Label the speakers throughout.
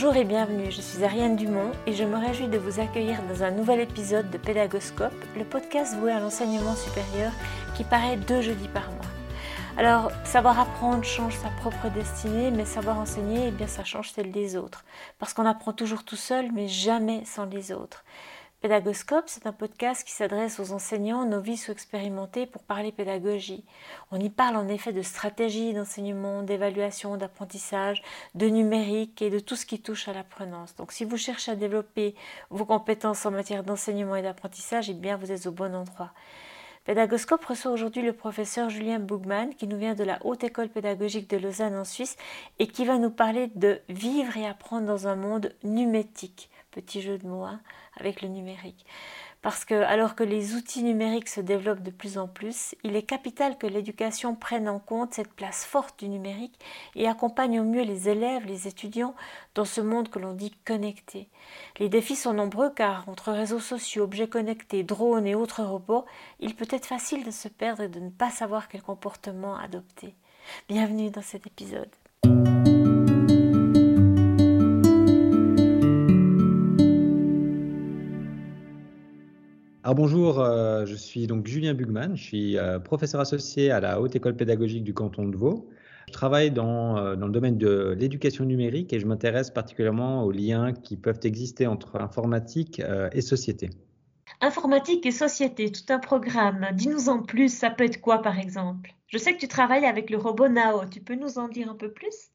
Speaker 1: Bonjour et bienvenue, je suis Ariane Dumont et je me réjouis de vous accueillir dans un nouvel épisode de Pédagoscope, le podcast voué à l'enseignement supérieur qui paraît deux jeudis par mois. Alors, savoir apprendre change sa propre destinée, mais savoir enseigner, eh bien, ça change celle des autres. Parce qu'on apprend toujours tout seul, mais jamais sans les autres. Pédagoscope, c'est un podcast qui s'adresse aux enseignants novices ou expérimentés pour parler pédagogie. On y parle en effet de stratégie d'enseignement, d'évaluation, d'apprentissage, de numérique et de tout ce qui touche à l'apprenance. Donc si vous cherchez à développer vos compétences en matière d'enseignement et d'apprentissage, eh bien vous êtes au bon endroit. Pédagoscope reçoit aujourd'hui le professeur Julien Bougman qui nous vient de la Haute École pédagogique de Lausanne en Suisse et qui va nous parler de vivre et apprendre dans un monde numétique. Petit jeu de mots hein, avec le numérique. Parce que alors que les outils numériques se développent de plus en plus, il est capital que l'éducation prenne en compte cette place forte du numérique et accompagne au mieux les élèves, les étudiants dans ce monde que l'on dit connecté. Les défis sont nombreux car entre réseaux sociaux, objets connectés, drones et autres robots, il peut être facile de se perdre et de ne pas savoir quel comportement adopter. Bienvenue dans cet épisode.
Speaker 2: Bonjour, euh, je suis donc Julien Bugman, je suis euh, professeur associé à la Haute École pédagogique du canton de Vaud. Je travaille dans, euh, dans le domaine de l'éducation numérique et je m'intéresse particulièrement aux liens qui peuvent exister entre informatique et société.
Speaker 1: Informatique et société, tout un programme. Dis-nous en plus, ça peut être quoi par exemple? Je sais que tu travailles avec le robot Nao, tu peux nous en dire un peu plus?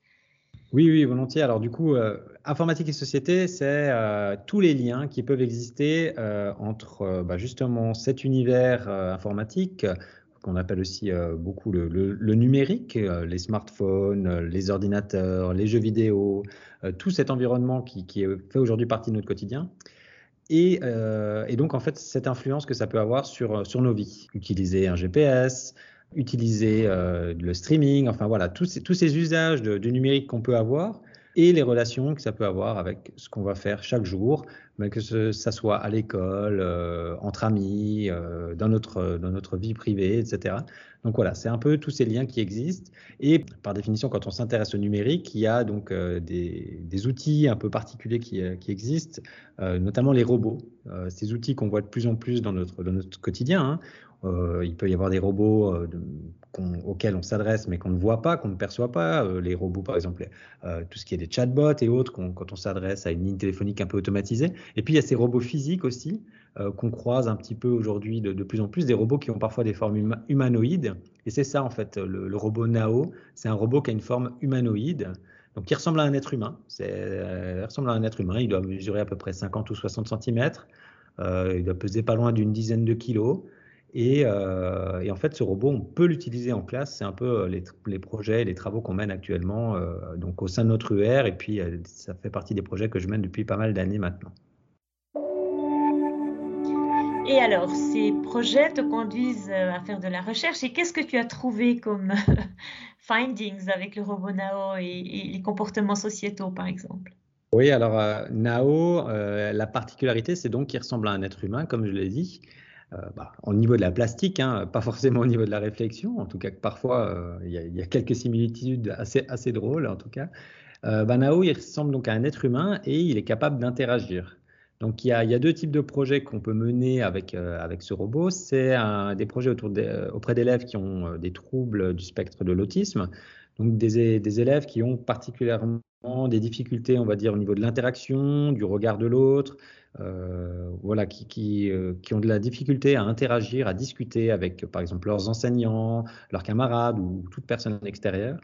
Speaker 2: Oui, oui, volontiers. Alors du coup, euh, informatique et société, c'est euh, tous les liens qui peuvent exister euh, entre bah, justement cet univers informatique qu'on appelle aussi beaucoup le, numérique, les smartphones, les ordinateurs, les jeux vidéo, tout cet environnement qui, fait aujourd'hui partie de notre quotidien. Et, et, donc en fait, cette influence que ça peut avoir sur, sur nos vies. Utiliser un GPS, utiliser euh, le streaming, enfin voilà, tous ces, usages de, numérique qu'on peut avoir et les relations que ça peut avoir avec ce qu'on va faire chaque jour, mais que ce, ça soit à l'école, euh, entre amis, euh, dans, notre, dans notre vie privée, etc. Donc voilà, c'est un peu tous ces liens qui existent. Et par définition, quand on s'intéresse au numérique, il y a donc des, outils un peu particuliers qui, qui existent, notamment les robots. ces outils qu'on voit de plus en plus dans notre, dans notre quotidien. Hein. Euh, il peut y avoir des robots euh, auxquels on s'adresse mais qu'on ne voit pas, qu'on ne perçoit pas. Euh, les robots, par exemple, tout ce qui est des chatbots et autres, quand on s'adresse à une ligne téléphonique un peu automatisée. Et puis il y a ces robots physiques aussi qu'on croise un petit peu aujourd'hui de, plus en plus, des robots qui ont parfois des formes humanoïdes. Et c'est ça en fait, le, robot Nao, c'est un robot qui a une forme humanoïde. Donc, il ressemble à un être humain. ressemble à un être humain. Il doit mesurer à peu près 50 ou 60 cm. il doit peser pas loin d'une dizaine de kilos. Euh, et, en fait, ce robot, on peut l'utiliser en classe. C'est un peu euh, les, projets, les travaux qu'on mène actuellement euh, donc au sein de notre UR. Et puis, ça fait partie des projets que je mène depuis pas mal d'années maintenant.
Speaker 1: Et alors, ces projets te conduisent à faire de la recherche. Et qu'est-ce que tu as trouvé comme findings avec le robot Nao et, les comportements sociétaux, par exemple?
Speaker 2: Oui, alors Nao, la particularité, c'est donc qu'il ressemble à un être humain, comme je l'ai dit. Euh, bah, au niveau de la plastique, hein, pas forcément au niveau de la réflexion, en tout cas que parfois euh, il y, a quelques similitudes assez, drôles en tout cas. Euh, Banao, il ressemble donc à un être humain et il est capable d'interagir. Donc il y, a, deux types de projets qu'on peut mener avec, avec ce robot. C'est des projets auprès d'élèves qui ont des troubles du spectre de l'autisme, donc des, des, élèves qui ont particulièrement des difficultés, on va dire, au niveau de l'interaction, du regard de l'autre, euh, voilà, qui, qui, euh, qui, ont de la difficulté à interagir, à discuter avec, par exemple, leurs enseignants, leurs camarades ou toute personne extérieure.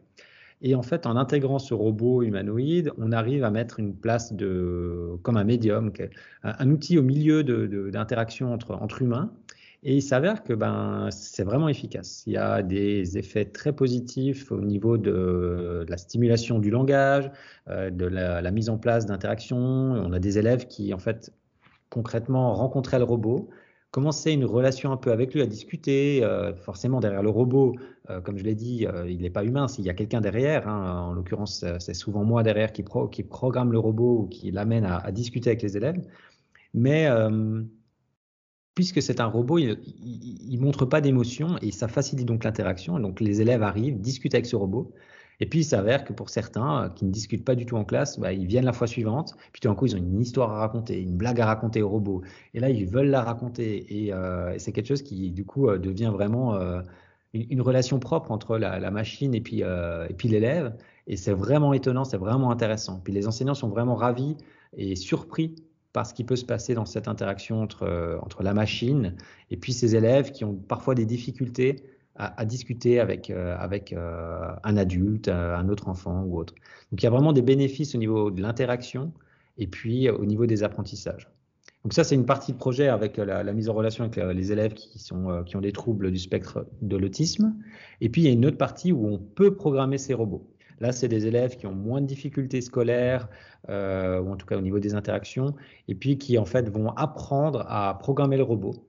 Speaker 2: Et en fait, en intégrant ce robot humanoïde, on arrive à mettre une place de, comme un médium, un, outil au milieu d'interaction entre, entre humains. Et il s'avère que ben, c'est vraiment efficace. Il y a des effets très positifs au niveau de, la stimulation du langage, euh, de la, mise en place d'interactions. On a des élèves qui, en fait, concrètement rencontrer le robot, commencer une relation un peu avec lui, à discuter. Euh, forcément, derrière le robot, euh, comme je l'ai dit, il n'est pas humain. S'il y a quelqu'un derrière, hein, en l'occurrence, c'est souvent moi derrière qui, qui, programme le robot ou qui l'amène à, discuter avec les élèves. Mais puisque c'est un robot, il ne montre pas d'émotion et ça facilite donc l'interaction. Donc les élèves arrivent, discutent avec ce robot Et puis, il s'avère que pour certains euh, qui ne discutent pas du tout en classe, bah, ils viennent la fois suivante, puis tout d'un coup, ils ont une histoire à raconter, une blague à raconter au robot. Et là, ils veulent la raconter. Et, euh, c'est quelque chose qui, du coup, euh, devient vraiment une, relation propre entre la, machine et et puis l'élève. Et c'est vraiment étonnant, c'est vraiment intéressant. Puis les enseignants sont vraiment ravis et surpris par ce qui peut se passer dans cette interaction entre, entre la machine et puis ces élèves qui ont parfois des difficultés à, discuter avec, euh, avec euh, un adulte, euh, un autre enfant ou autre. Donc il y a vraiment des bénéfices au niveau de l'interaction et puis au niveau des apprentissages. Donc ça, c'est une partie de projet avec la, mise en relation avec les élèves qui, sont, qui ont des troubles du spectre de l'autisme. Et puis, il y a une autre partie où on peut programmer ces robots. Là, c'est des élèves qui ont moins de difficultés scolaires, euh, ou en tout cas au niveau des interactions, et puis qui en fait vont apprendre à programmer le robot.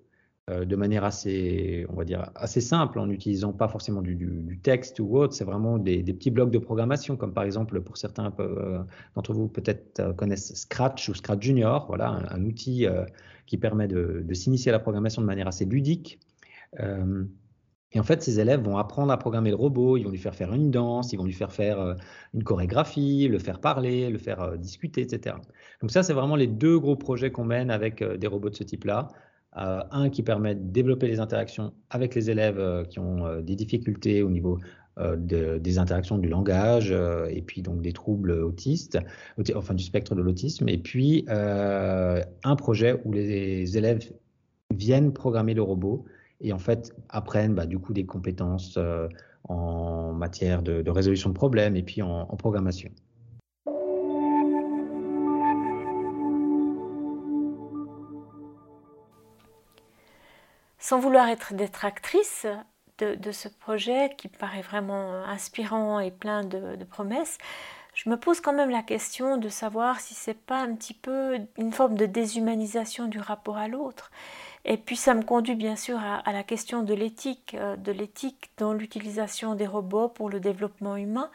Speaker 2: Euh, de manière assez, on va dire, assez simple, en n'utilisant pas forcément du, texte ou autre. C'est vraiment des, petits blocs de programmation, comme par exemple pour certains euh, d'entre vous peut-être connaissent Scratch ou Scratch Junior, voilà, un, outil qui permet de, s'initier à la programmation de manière assez ludique. Et en fait, ces élèves vont apprendre à programmer le robot, ils vont lui faire faire une danse, ils vont lui faire faire une chorégraphie, le faire parler, le faire discuter, etc. Donc ça, c'est vraiment les deux gros projets qu'on mène avec des robots de ce type-là. Euh, un qui permet de développer les interactions avec les élèves euh, qui ont euh, des difficultés au niveau des interactions du langage et puis donc des troubles autistes, enfin du spectre de l'autisme, et puis un projet où les élèves viennent programmer le robot et en fait apprennent bah, du coup des compétences en matière de, résolution de problèmes et puis en programmation.
Speaker 1: sans vouloir être détractrice de, de, ce projet qui paraît vraiment inspirant et plein de, promesses, je me pose quand même la question de savoir si c'est pas un petit peu une forme de déshumanisation du rapport à l'autre. Et puis ça me conduit bien sûr à la question de l'éthique, euh, de l'éthique dans l'utilisation des robots pour le développement humain.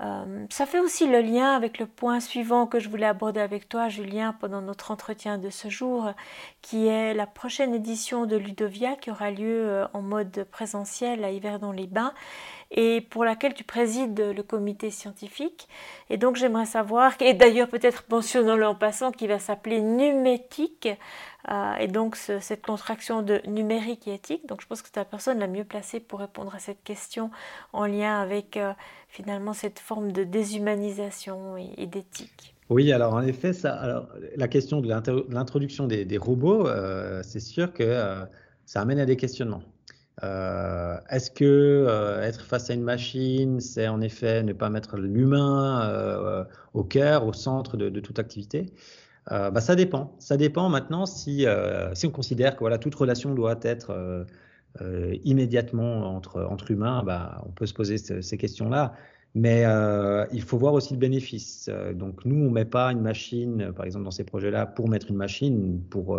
Speaker 1: Euh, ça fait aussi le lien avec le point suivant que je voulais aborder avec toi, Julien, pendant notre entretien de ce jour, qui est la prochaine édition de Ludovia qui aura lieu euh, en mode présentiel à Yverdon-les-Bains et pour laquelle tu présides le comité scientifique. Et donc j'aimerais savoir, et d'ailleurs peut-être mentionnons-le en passant, qui va s'appeler Numétique, euh, et donc cette contraction de numérique et éthique. Donc je pense que tu es la personne la mieux placée pour répondre à cette question en lien avec euh, finalement cette forme de déshumanisation et, d'éthique.
Speaker 2: Oui, alors en effet, la question de l'introduction des, robots, euh, c'est sûr que ça amène à des questionnements. Euh, est-ce que euh, être face à une machine, c'est en effet ne pas mettre l'humain euh, au cœur, au centre de, toute activité? Bah, Ça dépend. Ça dépend maintenant si, si on considère que voilà, toute relation doit être immédiatement entre, entre humains, bah, on peut se poser ces questions-là. Mais il faut voir aussi le bénéfice. donc nous, on met pas une machine, par exemple dans ces projets-là, pour mettre une machine, pour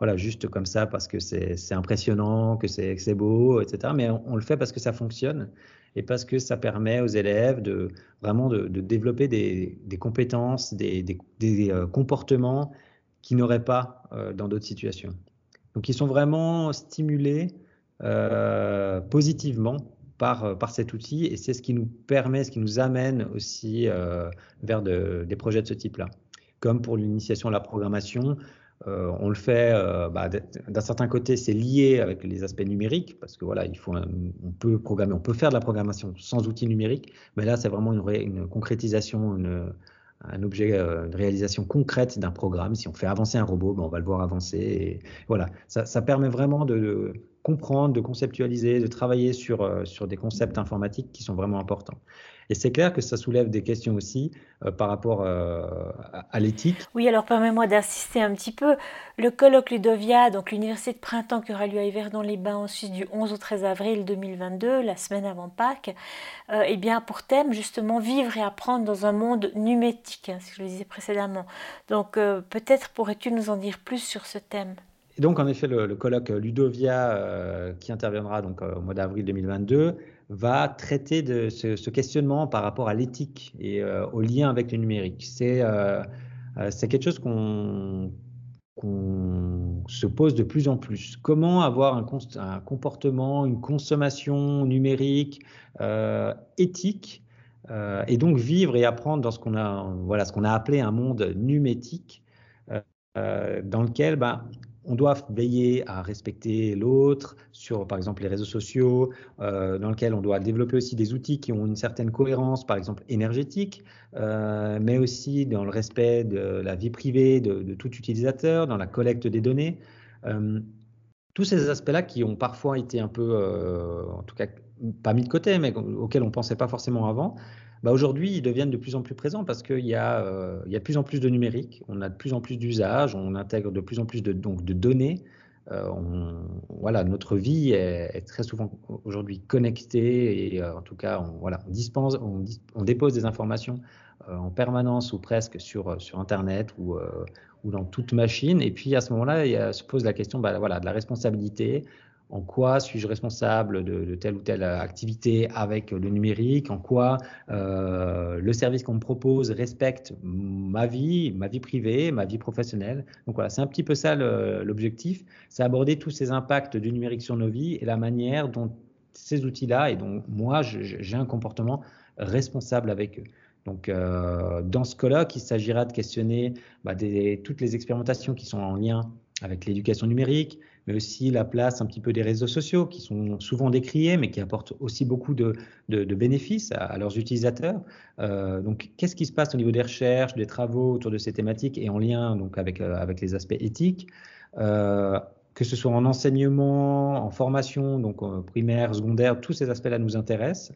Speaker 2: voilà, juste comme ça parce que c'est impressionnant, que c'est beau, etc. Mais on, le fait parce que ça fonctionne et parce que ça permet aux élèves de vraiment de, développer des, compétences, des, euh, comportements qu'ils n'auraient pas euh, dans d'autres situations. Donc ils sont vraiment stimulés euh, positivement par, par cet outil et c'est ce qui nous permet, ce qui nous amène aussi vers des projets de ce type-là. Comme pour l'initiation à la programmation, euh, on le fait, euh, bah, d'un certain côté, c'est lié avec les aspects numériques, parce que voilà, il faut on peut programmer, on peut faire de la programmation sans outils numériques, mais là, c'est vraiment une, concrétisation, un objet, euh, une réalisation concrète d'un programme. Si on fait avancer un robot, ben, on va le voir avancer. Voilà, ça, permet vraiment de, comprendre, de conceptualiser, de travailler sur, sur des concepts informatiques qui sont vraiment importants. Et c'est clair que ça soulève des questions aussi euh, par rapport euh, à, l'éthique.
Speaker 1: Oui, alors permets-moi d'insister un petit peu. Le colloque Ludovia, donc l'université de printemps qui aura lieu à Yverdon-les-Bains en Suisse du 11 au 13 avril 2022, la semaine avant Pâques, euh, eh bien pour thème justement vivre et apprendre dans un monde numétique, hein, si je le disais précédemment. Donc peut-être pourrais-tu nous en dire plus sur ce thème?
Speaker 2: Et donc, en effet, le, colloque Ludovia, qui interviendra donc au mois d'avril 2022, va traiter de ce, questionnement par rapport à l'éthique et euh, au lien avec le numérique. C'est euh, euh, quelque chose qu'on se pose de plus en plus. Comment avoir un, comportement, une consommation numérique éthique et donc vivre et apprendre dans ce qu'on a, voilà, ce a appelé un monde numétique, dans lequel bah, on doit veiller à respecter l'autre sur, par exemple, les réseaux sociaux, euh, dans lequel on doit développer aussi des outils qui ont une certaine cohérence, par exemple énergétique, euh, mais aussi dans le respect de la vie privée de, tout utilisateur, dans la collecte des données. Euh, tous ces aspects-là qui ont parfois été un peu, en tout cas, pas mis de côté, mais auxquels on ne pensait pas forcément avant, bah aujourd'hui, ils deviennent de plus en plus présents parce qu'il y, a, euh, y a de plus en plus de numérique, on a de plus en plus d'usages, on intègre de plus en plus de, donc, de données. Euh, voilà, notre vie est, très souvent aujourd'hui connectée et euh, en tout cas, on, voilà, on, dispense, on, dépose des informations en permanence ou presque sur, sur Internet ou, ou dans toute machine. Et puis à ce moment-là, il se pose la question bah, voilà, de la responsabilité, en quoi suis-je responsable de, telle ou telle activité avec le numérique, en quoi euh, le service qu'on me propose respecte ma vie, ma vie privée, ma vie professionnelle? Donc voilà, c'est un petit peu ça l'objectif, c'est aborder tous ces impacts du numérique sur nos vies et la manière dont ces outils-là et dont moi j'ai un comportement responsable avec eux. Donc, euh, dans ce colloque, il s'agira de questionner bah, toutes les expérimentations qui sont en lien avec l'éducation numérique, mais aussi la place un petit peu des réseaux sociaux qui sont souvent décriés, mais qui apportent aussi beaucoup de, bénéfices à, leurs utilisateurs. Euh, donc, qu'est-ce qui se passe au niveau des recherches, des travaux autour de ces thématiques et en lien donc avec, euh, les aspects éthiques euh, que ce soit en enseignement, en formation, donc primaire, secondaire, tous ces aspects-là nous intéressent.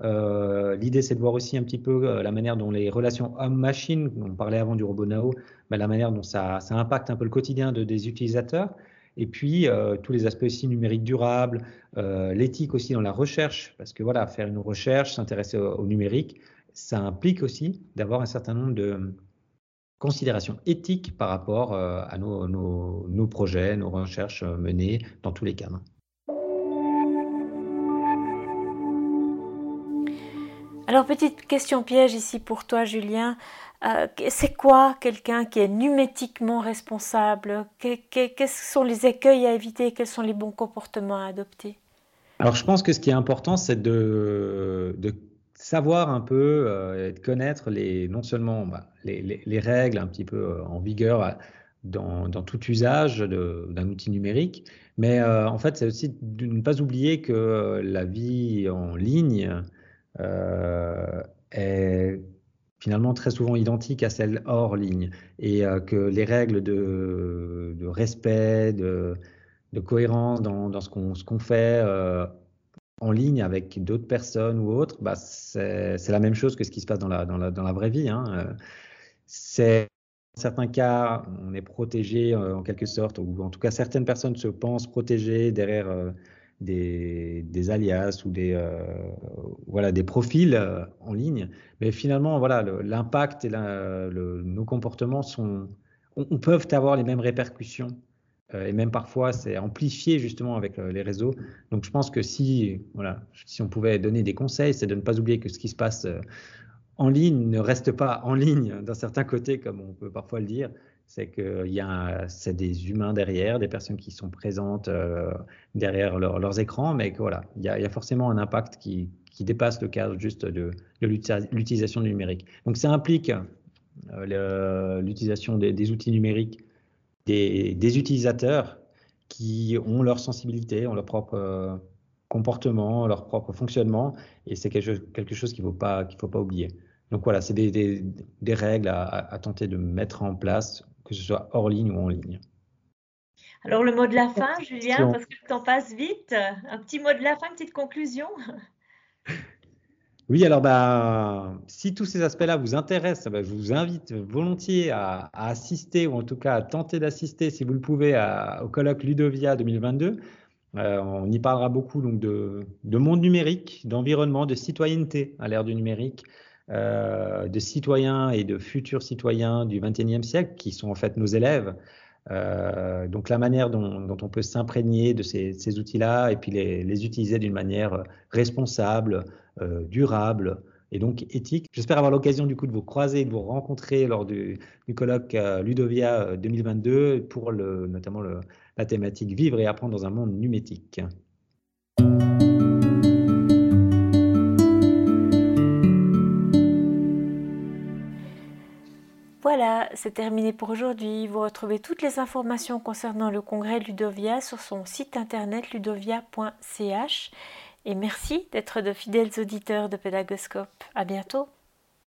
Speaker 2: L'idée, c'est de voir aussi un petit peu la manière dont les relations homme-machine, on parlait avant du robot Nao, mais la manière dont ça, impacte un peu le quotidien de, des utilisateurs. Et puis, euh, tous les aspects aussi numériques durables, euh, l'éthique aussi dans la recherche, parce que voilà, faire une recherche, s'intéresser au, numérique, ça implique aussi d'avoir un certain nombre de considérations éthiques par rapport euh, à nos, projets, nos recherches menées dans tous les cas.
Speaker 1: Alors, petite question piège ici pour toi, Julien. Euh, c'est quoi quelqu'un qui est numétiquement responsable? Quels sont les écueils à éviter? Quels sont les bons comportements à adopter?
Speaker 2: Alors, je pense que ce qui est important, c'est de, savoir un peu euh, et de connaître les, non seulement bah, les, règles un petit peu euh, en vigueur dans, tout usage d'un outil numérique, mais en fait, c'est aussi de ne pas oublier que la vie en ligne est finalement très souvent identique à celle hors ligne et euh, que les règles de, respect, de, cohérence dans, ce qu'on fait euh, en ligne avec d'autres personnes ou autres, bah, c'est la même chose que ce qui se passe dans la, dans la, vraie vie. Hein. Euh, c'est dans certains cas, on est protégé en quelque sorte, ou en tout cas certaines personnes se pensent protégées derrière des, alias ou des, euh, voilà, des profils euh, en ligne. Mais finalement, voilà, l'impact et nos comportements sont, on, peuvent avoir les mêmes répercussions. Euh, et même parfois, c'est amplifié justement avec les réseaux. Donc, je pense que si, voilà, si on pouvait donner des conseils, c'est de ne pas oublier que ce qui se passe en ligne ne reste pas en ligne d'un certain côté, comme on peut parfois le dire, c'est qu'il y a c'est des humains derrière, des personnes qui sont présentes euh, derrière leurs écrans, mais voilà, il y, a, forcément un impact qui, qui, dépasse le cadre juste de, de l'utilisation du numérique. Donc ça implique euh, l'utilisation des, outils numériques des, des, utilisateurs qui ont leur sensibilité, ont leur propre euh, comportement, leur propre fonctionnement, et c'est quelque, quelque, chose qu'il ne faut, pas, faut pas oublier. Donc voilà, c'est des, des, règles à, tenter de mettre en place que ce soit hors ligne ou en ligne.
Speaker 1: Alors le mot de la fin, Julien, parce que le temps passe vite. Un petit mot de la fin, une petite conclusion?
Speaker 2: Oui, alors bah, si tous ces aspects-là vous intéressent, bah, je vous invite volontiers à, assister, ou en tout cas à tenter d'assister, si vous le pouvez, au colloque Ludovia 2022. Euh, on y parlera beaucoup donc, de, de monde numérique, d'environnement, de citoyenneté à l'ère du numérique, euh, de citoyens et de futurs citoyens du XXIe siècle, qui sont en fait nos élèves. Euh, donc la manière dont, on peut s'imprégner de ces, outils-là et puis les, utiliser d'une manière responsable, euh, durable et donc éthique. J'espère avoir l'occasion du coup de vous croiser, de vous rencontrer lors du, colloque Ludovia 2022 pour notamment la thématique Vivre et apprendre dans un monde numétique.
Speaker 1: Voilà, c'est terminé pour aujourd'hui. Vous retrouvez toutes les informations concernant le congrès Ludovia sur son site internet ludovia.ch. Et merci d'être de fidèles auditeurs de Pédagoscope. À bientôt.